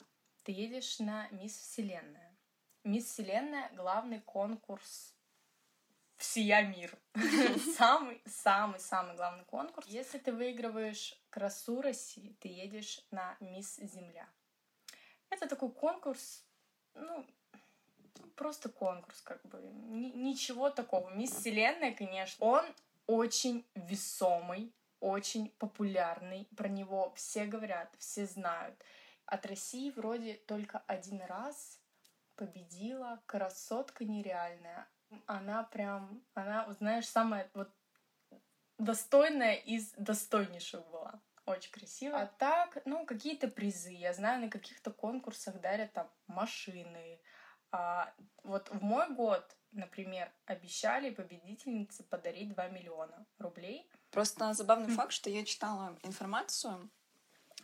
ты едешь на Мисс Вселенная. Мисс Вселенная — главный конкурс всея мир. Самый, самый, самый главный конкурс. Если ты выигрываешь красу России, ты едешь на Мисс Земля. Это такой конкурс, ну, просто конкурс, как бы. Ни- ничего такого. Мисс Вселенная, конечно, он очень весомый, очень популярный. Про него все говорят, все знают. От России вроде только один раз победила красотка нереальная. Она прям, она, знаешь, самая вот достойная из достойнейших была. Очень красиво. А так, ну, какие-то призы. Я знаю, на каких-то конкурсах дарят там машины. А, вот в мой год, например, обещали победительнице подарить 2 миллиона рублей. Просто забавный факт, что я читала информацию,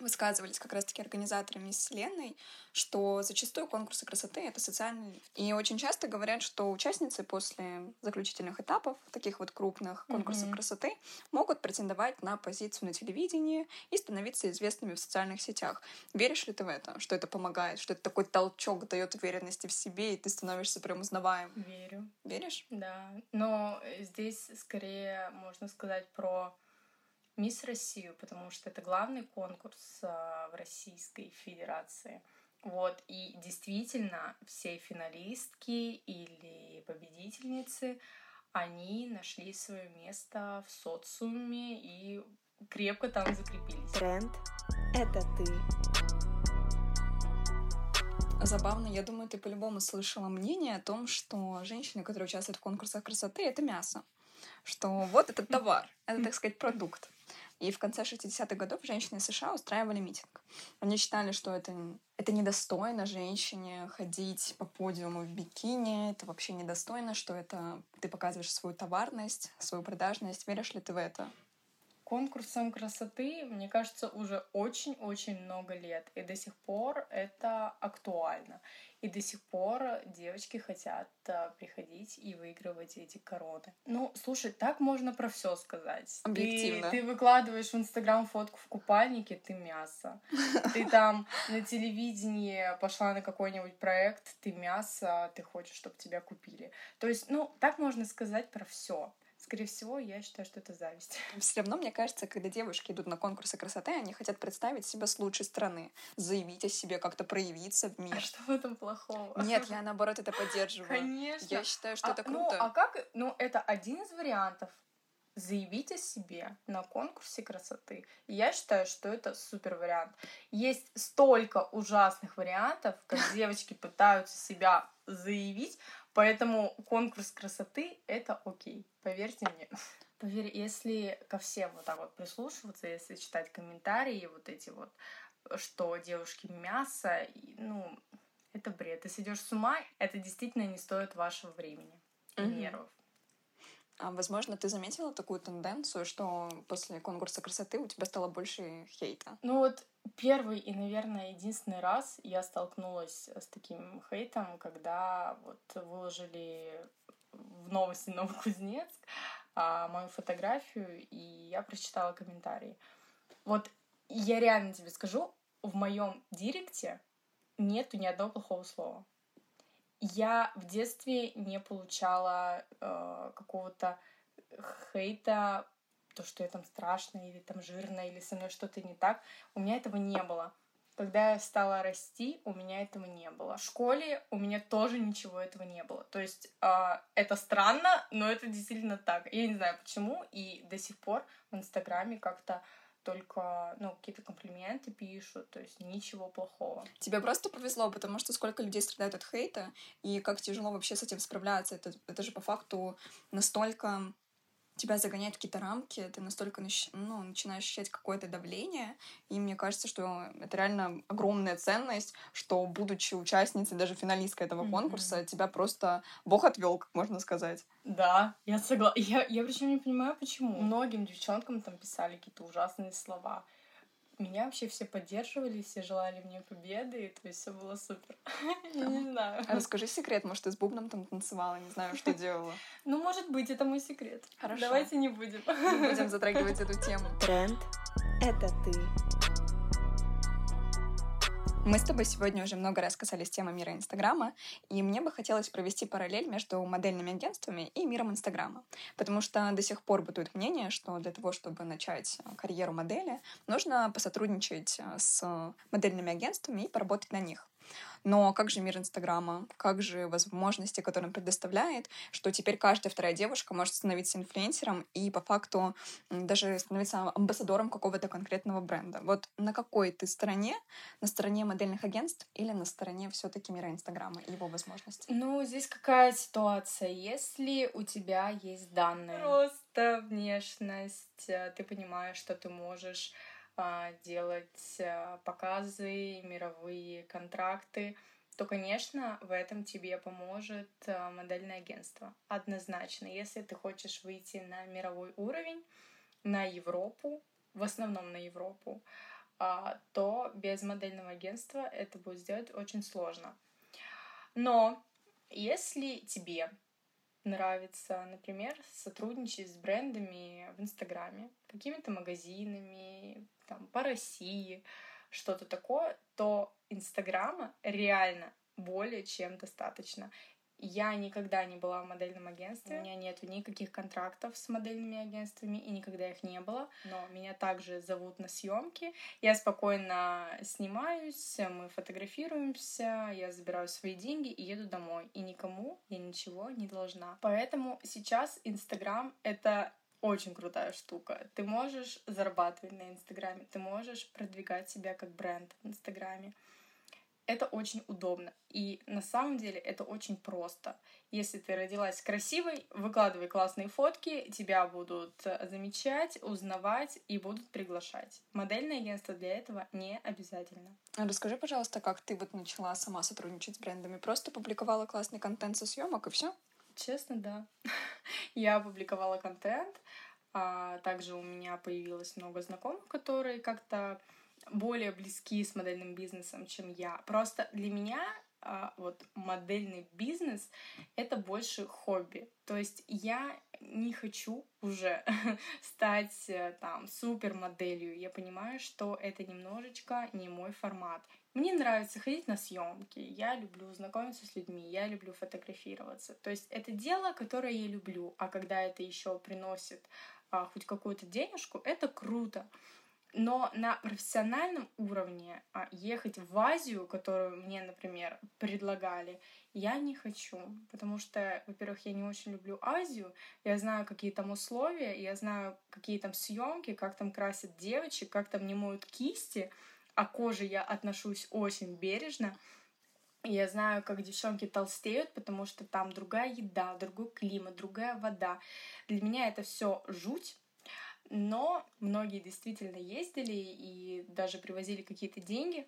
высказывались как раз-таки организаторы Мисс Вселенной, что зачастую конкурсы красоты — это социальный лифт. И очень часто говорят, что участницы после заключительных этапов, таких вот крупных конкурсов Мгм. красоты, могут претендовать на позицию на телевидении и становиться известными в социальных сетях. Веришь ли ты в это? Что это помогает? Что это такой толчок дает уверенности в себе, и ты становишься прям узнаваем? Верю. Веришь? Да, но здесь скорее можно сказать про Мисс Россию, потому что это главный конкурс а, в Российской Федерации. Вот, и действительно, все финалистки или победительницы, они нашли свое место в социуме и крепко там закрепились. Тренд — это ты. Забавно, я думаю, ты по-любому слышала мнение о том, что женщины, которые участвуют в конкурсах красоты, это мясо. Что вот этот товар, это, так сказать, продукт. И в конце 60-х годов женщины США устраивали митинг. Они считали, что это, это недостойно женщине ходить по подиуму в бикини, это вообще недостойно, что это ты показываешь свою товарность, свою продажность. Веришь ли ты в это? Конкурсам красоты, мне кажется, уже очень-очень много лет. И до сих пор это актуально. И до сих пор девочки хотят а, приходить и выигрывать эти короны. Ну, слушай, так можно про все сказать. Ты- Объективно. Ты, выкладываешь в Инстаграм фотку в купальнике, ты мясо. Ты там на телевидении пошла на какой-нибудь проект, ты мясо, ты хочешь, чтобы тебя купили. То есть, ну, так можно сказать про все. Скорее всего, я считаю, что это зависть. Все равно, мне кажется, когда девушки идут на конкурсы красоты, они хотят представить себя с лучшей стороны, заявить о себе, как-то проявиться в А мир. что в этом плохого? Нет, я наоборот это поддерживаю. Конечно. Я считаю, что А, это Ну, круто. а как? Ну, это один из вариантов заявить о себе на конкурсе красоты. Я считаю, что это супер вариант. Есть столько ужасных вариантов, как девочки пытаются себя заявить, поэтому конкурс красоты — это окей. Поверьте мне. Поверь, если ко всем вот так вот прислушиваться, если читать комментарии вот эти вот, что девушки мясо, ну, это бред. Ты сойдешь с ума, это действительно не стоит вашего времени и Мгм. нервов. А, возможно, ты заметила такую тенденцию, что после конкурса красоты у тебя стало больше хейта. Ну вот первый и, наверное, единственный раз я столкнулась с таким хейтом, когда вот выложили в новости Новокузнецк а, мою фотографию, и я прочитала комментарии. Вот я реально тебе скажу, в моем директе нету ни одного плохого слова. Я в детстве не получала э, какого-то хейта, то, что я там страшная или там жирная, или со мной что-то не так. У меня этого не было. Когда я стала расти, у меня этого не было. В школе у меня тоже ничего этого не было. То есть э, это странно, но это действительно так. Я не знаю почему, и до сих пор в Инстаграме как-то только ну, какие-то комплименты пишут, то есть ничего плохого. Тебе просто повезло, потому что сколько людей страдают от хейта, и как тяжело вообще с этим справляться. Это, это же по факту настолько тебя загоняют в какие-то рамки, ты настолько ну, начинаешь ощущать какое-то давление, и мне кажется, что это реально огромная ценность, что, будучи участницей, даже финалисткой этого mm-hmm. конкурса, тебя просто Бог отвел, как можно сказать. Да, я согласна. Я, я причем не понимаю, почему. Многим девчонкам там писали какие-то ужасные слова меня вообще все поддерживали, все желали мне победы, то есть все было супер. Я не знаю. А расскажи секрет, может, ты с бубном там танцевала, не знаю, что делала. Ну, может быть, это мой секрет. Хорошо. Давайте не будем. Не будем затрагивать эту тему. Тренд — это ты. Мы с тобой сегодня уже много раз касались темы мира Инстаграма, и мне бы хотелось провести параллель между модельными агентствами и миром Инстаграма, потому что до сих пор бытует мнение, что для того, чтобы начать карьеру модели, нужно посотрудничать с модельными агентствами и поработать на них. Но как же мир Инстаграма? Как же возможности, которые он предоставляет, что теперь каждая вторая девушка может становиться инфлюенсером и по факту даже становиться амбассадором какого-то конкретного бренда. Вот на какой ты стороне? На стороне модельных агентств или на стороне все таки мира Инстаграма и его возможностей? Ну, здесь какая ситуация? Если у тебя есть данные, просто внешность, э, ты понимаешь, что ты можешь делать а, показы, мировые контракты, то, конечно, в этом тебе поможет а, модельное агентство. Однозначно, если ты хочешь выйти на мировой уровень, на Европу, в основном на Европу, то без модельного агентства это будет сделать очень сложно. Но если тебе нравится, например, сотрудничать с брендами в Инстаграме, какими-то магазинами, там, по России, что-то такое, то Инстаграма реально более чем достаточно. Я никогда не была в модельном агентстве, у меня нету никаких контрактов с модельными агентствами, и никогда их не было. Но меня также зовут на съемки. Я спокойно снимаюсь, мы фотографируемся, я забираю свои деньги и еду домой. И никому я ничего не должна. Поэтому сейчас Инстаграм — это очень крутая штука. Ты можешь зарабатывать на Инстаграме, ты можешь продвигать себя как бренд в Инстаграме. Это очень удобно. И на самом деле это очень просто. Если ты родилась красивой, выкладывай классные фотки, тебя будут замечать, узнавать и будут приглашать. Модельное агентство для этого не обязательно. А расскажи, пожалуйста, как ты вот начала сама сотрудничать с брендами? Просто публиковала классный контент со съемок и все? Честно, да. Я опубликовала контент, а также у меня появилось много знакомых, которые как-то более близки с модельным бизнесом, чем я. Просто для меня а, вот модельный бизнес это больше хобби. То есть я не хочу уже стать э, там супер моделью. Я понимаю, что это немножечко не мой формат. Мне нравится ходить на съемки, я люблю знакомиться с людьми, я люблю фотографироваться. То есть это дело, которое я люблю, а когда это еще приносит а, хоть какую-то денежку, это круто. Но на профессиональном уровне а, ехать в Азию, которую мне, например, предлагали, я не хочу. Потому что, во-первых, я не очень люблю Азию. Я знаю, какие там условия, я знаю, какие там съемки, как там красят девочек, как там не моют кисти о коже я отношусь очень бережно. Я знаю, как девчонки толстеют, потому что там другая еда, другой климат, другая вода. Для меня это все жуть. Но многие действительно ездили и даже привозили какие-то деньги.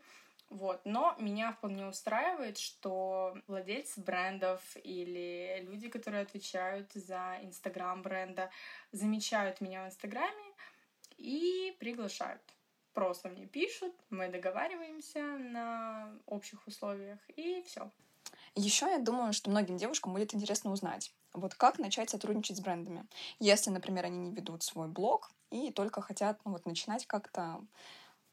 Вот. Но меня вполне устраивает, что владельцы брендов или люди, которые отвечают за Инстаграм бренда, замечают меня в Инстаграме и приглашают просто мне пишут, мы договариваемся на общих условиях, и все. Еще я думаю, что многим девушкам будет интересно узнать, вот как начать сотрудничать с брендами. Если, например, они не ведут свой блог и только хотят ну, вот, начинать как-то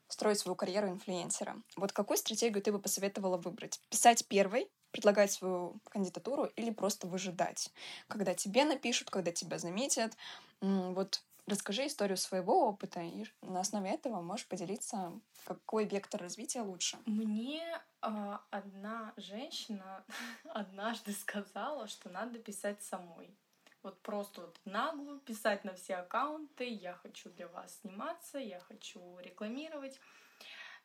строить свою карьеру инфлюенсера. Вот какую стратегию ты бы посоветовала выбрать? Писать первой, предлагать свою кандидатуру или просто выжидать, когда тебе напишут, когда тебя заметят. Вот Расскажи историю своего опыта, и на основе этого можешь поделиться, какой вектор развития лучше. Мне э, одна женщина однажды сказала, что надо писать самой. Вот просто вот наглую писать на все аккаунты, я хочу для вас сниматься, я хочу рекламировать.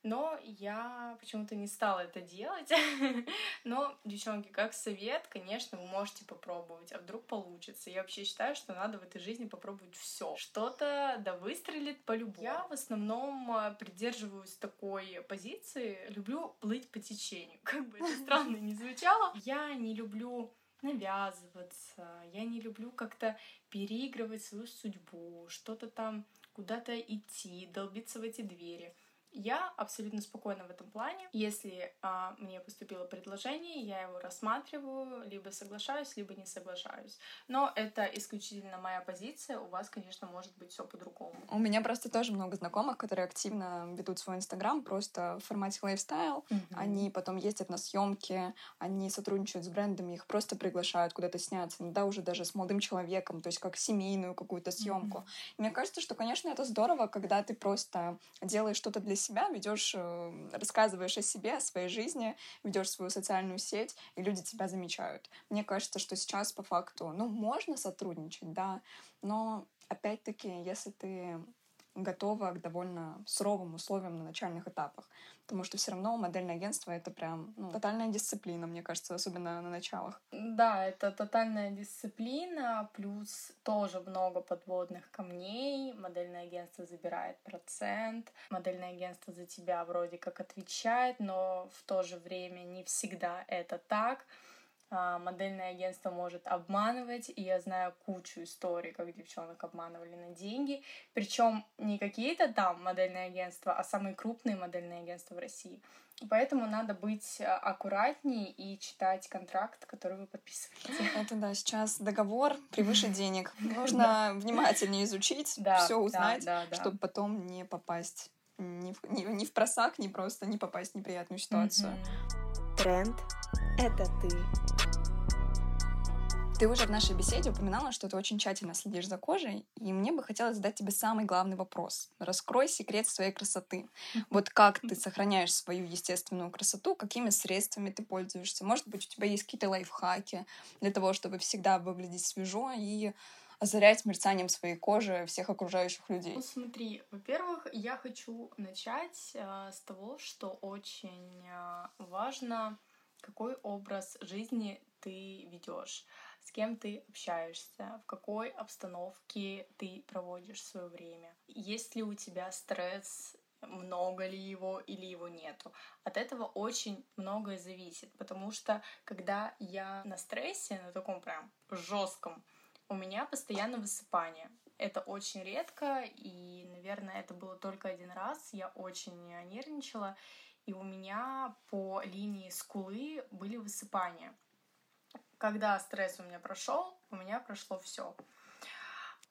Но я почему-то не стала это делать. Но, девчонки, как совет, конечно, вы можете попробовать, а вдруг получится. Я вообще считаю, что надо в этой жизни попробовать все. Что-то да выстрелит по-любому. Я в основном э, придерживаюсь такой позиции. Люблю плыть по течению. Как бы это странно не звучало. Я не люблю навязываться, я не люблю как-то переигрывать свою судьбу, что-то там куда-то идти, долбиться в эти двери. Я абсолютно спокойна в этом плане. Если а, мне поступило предложение, я его рассматриваю, либо соглашаюсь, либо не соглашаюсь. Но это исключительно моя позиция. У вас, конечно, может быть все по-другому. У меня просто тоже много знакомых, которые активно ведут свой инстаграм просто в формате лайфстайл. Mm-hmm. Они потом ездят на съемки, они сотрудничают с брендами, их просто приглашают куда-то сняться, иногда уже даже с молодым человеком, то есть как семейную какую-то съемку. Mm-hmm. Мне кажется, что, конечно, это здорово, когда ты просто делаешь что-то для себя, ведешь, э, рассказываешь о себе, о своей жизни, ведешь свою социальную сеть, и люди тебя замечают. Мне кажется, что сейчас по факту, ну, можно сотрудничать, да, но опять-таки, если ты готова к довольно суровым условиям на начальных этапах. Потому что все равно модельное агентство — это прям ну, тотальная дисциплина, мне кажется, особенно на началах. Да, это тотальная дисциплина, плюс тоже много подводных камней. Модельное агентство забирает процент, модельное агентство за тебя вроде как отвечает, но в то же время не всегда это так. А, модельное агентство может обманывать, и я знаю кучу историй, как девчонок обманывали на деньги, причем не какие-то там модельные агентства, а самые крупные модельные агентства в России. Поэтому надо быть а, аккуратнее и читать контракт, который вы подписываете. Это да, сейчас договор превыше денег. Нужно внимательнее изучить, все узнать, чтобы потом не попасть ни в, ни, ни в просак, ни просто не попасть в неприятную ситуацию. Тренд — это ты. Ты уже в нашей беседе упоминала, что ты очень тщательно следишь за кожей, и мне бы хотелось задать тебе самый главный вопрос. Раскрой секрет своей красоты. Вот как ты сохраняешь свою естественную красоту, какими средствами ты пользуешься? Может быть, у тебя есть какие-то лайфхаки для того, чтобы всегда выглядеть свежо и озарять мерцанием своей кожи всех окружающих людей? Ну, смотри, во-первых, я хочу начать э, с того, что очень э, важно, какой образ жизни ты ведешь с кем ты общаешься, в какой обстановке ты проводишь свое время. Есть ли у тебя стресс, много ли его или его нету. От этого очень многое зависит, потому что когда я на стрессе, на таком прям жестком, у меня постоянно высыпание. Это очень редко, и, наверное, это было только один раз. Я очень нервничала, и у меня по линии скулы были высыпания когда стресс у меня прошел, у меня прошло все.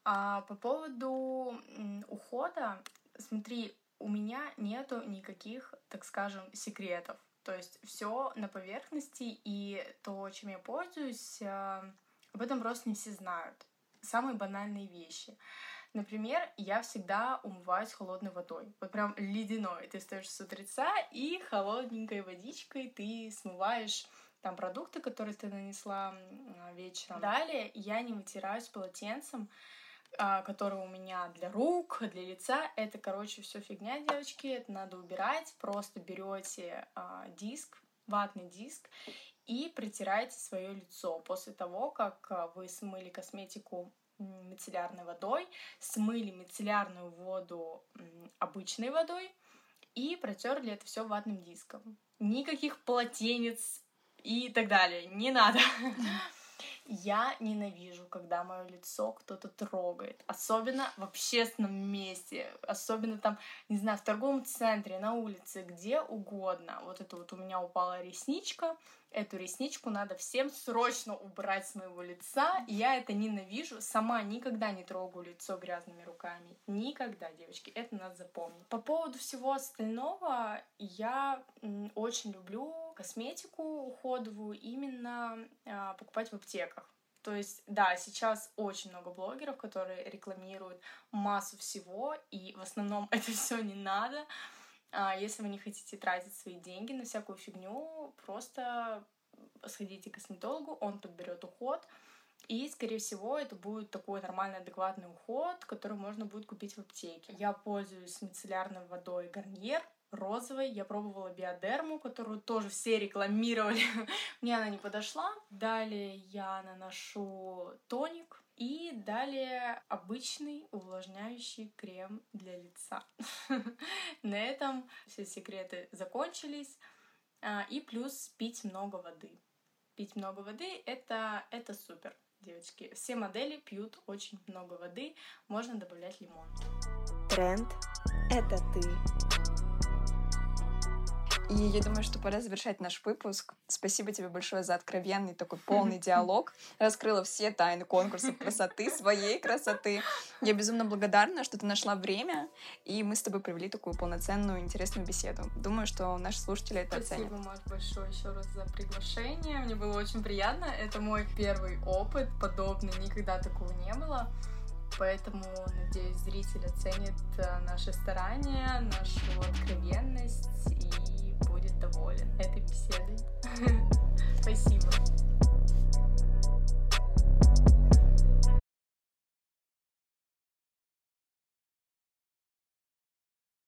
А по поводу ухода, смотри, у меня нету никаких, так скажем, секретов. То есть все на поверхности, и то, чем я пользуюсь, а, об этом просто не все знают. Самые банальные вещи. Например, я всегда умываюсь холодной водой. Вот прям ледяной. Ты стоишь с утреца и холодненькой водичкой ты смываешь там продукты, которые ты нанесла вечером. Далее я не вытираюсь полотенцем, а, который у меня для рук, для лица. Это, короче, все фигня, девочки. Это надо убирать. Просто берете а, диск, ватный диск, и протираете свое лицо после того, как а, вы смыли косметику мицеллярной водой, смыли мицеллярную воду обычной водой и протерли это все ватным диском. Никаких полотенец, и так далее. Не надо. Я ненавижу, когда мое лицо кто-то трогает. Особенно в общественном месте. Особенно там, не знаю, в торговом центре, на улице, где угодно. Вот это вот у меня упала ресничка. Эту ресничку надо всем срочно убрать с моего лица. Я это ненавижу. Сама никогда не трогаю лицо грязными руками. Никогда, девочки. Это надо запомнить. По поводу всего остального, я очень люблю косметику уходовую именно а, покупать в аптеках. То есть, да, сейчас очень много блогеров, которые рекламируют массу всего, и в основном это все не надо. А, если вы не хотите тратить свои деньги на всякую фигню, просто сходите к косметологу, он подберет уход, и, скорее всего, это будет такой нормальный, адекватный уход, который можно будет купить в аптеке. Я пользуюсь мицеллярной водой Гарниер, розовой. Я пробовала биодерму, которую тоже все рекламировали. Мне она не подошла. Далее я наношу тоник. И далее обычный увлажняющий крем для лица. На этом все секреты закончились. А, и плюс пить много воды. Пить много воды это, это супер, девочки. Все модели пьют очень много воды. Можно добавлять лимон. Тренд — это ты. И я думаю, что пора завершать наш выпуск. Спасибо тебе большое за откровенный такой полный диалог. Раскрыла все тайны конкурса красоты, своей красоты. Я безумно благодарна, что ты нашла время, и мы с тобой провели такую полноценную, интересную беседу. Думаю, что наши слушатели это Спасибо, оценят. Маш, большое еще раз за приглашение. Мне было очень приятно. Это мой первый опыт подобный. Никогда такого не было. Поэтому, надеюсь, зритель оценит э, наши старания, нашу откровенность и будет доволен этой беседой. Спасибо.